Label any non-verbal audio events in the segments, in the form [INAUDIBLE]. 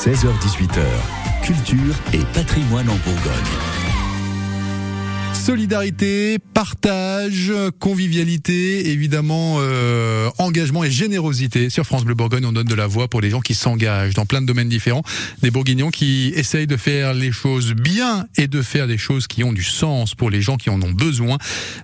16h18h, culture et patrimoine en Bourgogne. Solidarité, partage, convivialité, évidemment euh, engagement et générosité. Sur France Bleu Bourgogne, on donne de la voix pour les gens qui s'engagent dans plein de domaines différents. Des bourguignons qui essayent de faire les choses bien et de faire des choses qui ont du sens pour les gens qui en ont besoin.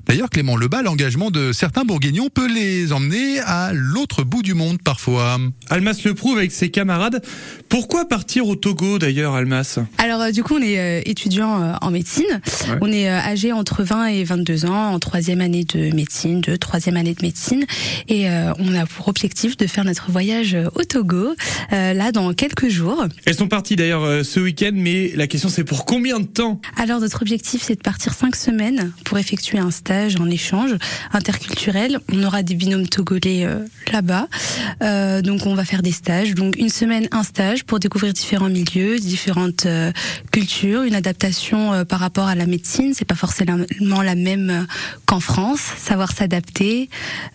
D'ailleurs, Clément Lebas, l'engagement de certains bourguignons peut les emmener à l'autre bout du monde parfois. Almas le prouve avec ses camarades. Pourquoi partir au Togo d'ailleurs, Almas? Alors euh, du coup, on est euh, étudiant euh, en médecine. Ouais. On est euh, entre 20 et 22 ans, en troisième année de médecine, de troisième année de médecine, et euh, on a pour objectif de faire notre voyage euh, au Togo euh, là dans quelques jours. Elles sont parties d'ailleurs ce week-end, mais la question c'est pour combien de temps? Alors notre objectif c'est de partir cinq semaines pour effectuer un stage en échange interculturel. On aura des binômes togolais euh, là-bas, donc on va faire des stages. Donc une semaine un stage pour découvrir différents milieux, différentes cultures, une adaptation par rapport à la médecine. C'est pas forcément la même qu'en France. Savoir s'adapter,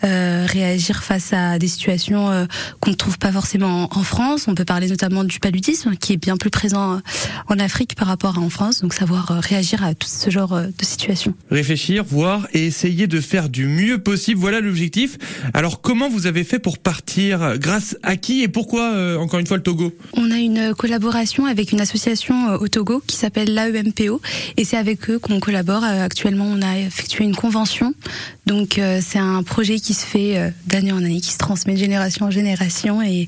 euh, réagir face à des situations euh, qu'on ne trouve pas forcément en, en France. On peut parler notamment du paludisme qui est bien plus présent euh, en Afrique par rapport à en France. Donc savoir réagir à tout ce genre de situation. Réfléchir, voir et essayer de faire du mieux possible. Voilà l'objectif. Alors comment vous avez fait pour partir? Grâce à qui et pourquoi euh, encore une fois le Togo? On a une collaboration avec une association au Togo qui s'appelle l'AEMPO et c'est avec eux qu'on collabore. Euh, Actuellement, on a effectué une convention. Donc euh, c'est un projet qui se fait euh, d'année en année, qui se transmet de génération en génération et,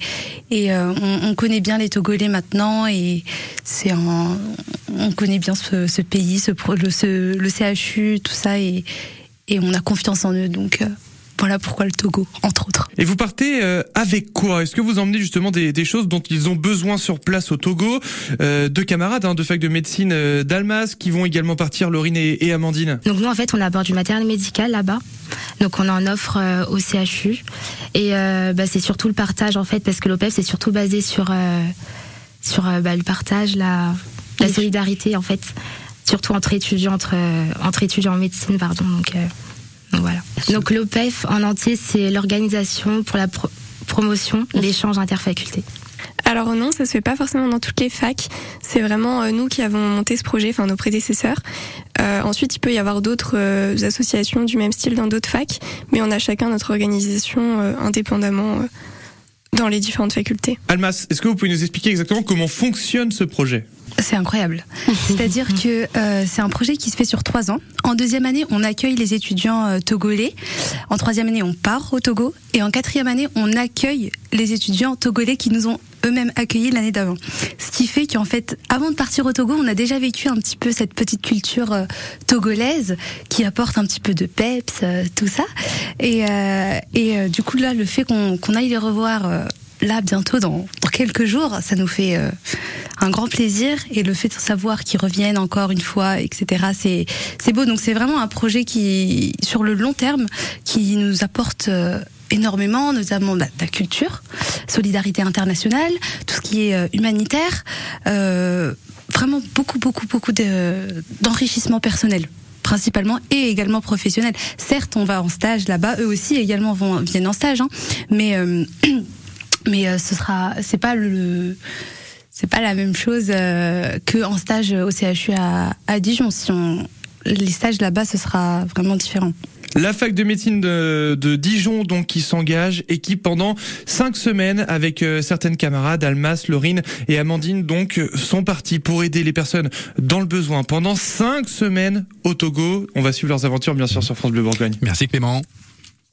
on, on connaît bien les Togolais maintenant et c'est on connaît bien ce, pays, le, CHU, tout ça et, et on a confiance en eux. Donc voilà pourquoi le Togo, entre autres. Et vous partez euh, avec quoi? Est-ce que vous emmenez justement des, des choses dont ils ont besoin sur place au Togo? Euh, Deux camarades hein, de fac de médecine euh, d'Almas qui vont également partir, Laurine et, et Amandine. Donc nous en fait on aborde du matériel médical là-bas. Donc on en offre euh, au CHU et euh, bah, c'est surtout le partage en fait parce que l'OPEF c'est surtout basé sur euh, sur euh, bah, le partage, la, solidarité en fait, surtout entre étudiants entre entre étudiants en médecine pardon. Donc, euh, donc voilà. Donc l'OPEF en entier c'est l'organisation pour la pro- promotion l'échange interfaculté. Alors non, ça se fait pas forcément dans toutes les facs. C'est vraiment euh, nous qui avons monté ce projet, enfin nos prédécesseurs. Euh, ensuite, il peut y avoir d'autres euh, associations du même style dans d'autres facs, mais on a chacun notre organisation euh, indépendamment euh, dans les différentes facultés. Almas, est-ce que vous pouvez nous expliquer exactement comment fonctionne ce projet? C'est incroyable. [LAUGHS] C'est-à-dire que euh, c'est un projet qui se fait sur trois ans. En deuxième année, on accueille les étudiants euh, togolais. En troisième année, on part au Togo. Et en quatrième année, on accueille les étudiants togolais qui nous ont eux-mêmes accueillis l'année d'avant. Ce qui fait qu'en fait, avant de partir au Togo, on a déjà vécu un petit peu cette petite culture euh, togolaise qui apporte un petit peu de peps, euh, tout ça. Et, euh, et euh, du coup, là, le fait qu'on qu'on aille les revoir euh, là bientôt dans, dans quelques jours, ça nous fait euh, un grand plaisir et le fait de savoir qu'ils reviennent encore une fois, etc. C'est c'est beau. Donc c'est vraiment un projet qui, sur le long terme, qui nous apporte euh, énormément, notamment bah, la culture, solidarité internationale, tout ce qui est euh, humanitaire, euh, vraiment beaucoup, beaucoup, beaucoup de- d'enrichissement personnel principalement et également professionnel. Certes, on va en stage là-bas, eux aussi également vont viennent en stage, hein, mais euh, [CLEARS THROAT] mais euh, ce sera c'est pas le c'est pas la même chose euh, que en stage au CHU à, à Dijon. Si on les stages là-bas, ce sera vraiment différent. La fac de médecine de, de Dijon donc qui s'engage et qui pendant cinq semaines avec euh, certaines camarades Almas, Laurine et Amandine donc euh, sont partis pour aider les personnes dans le besoin pendant cinq semaines au Togo. On va suivre leurs aventures bien sûr sur France Bleu Bourgogne. Merci Clément.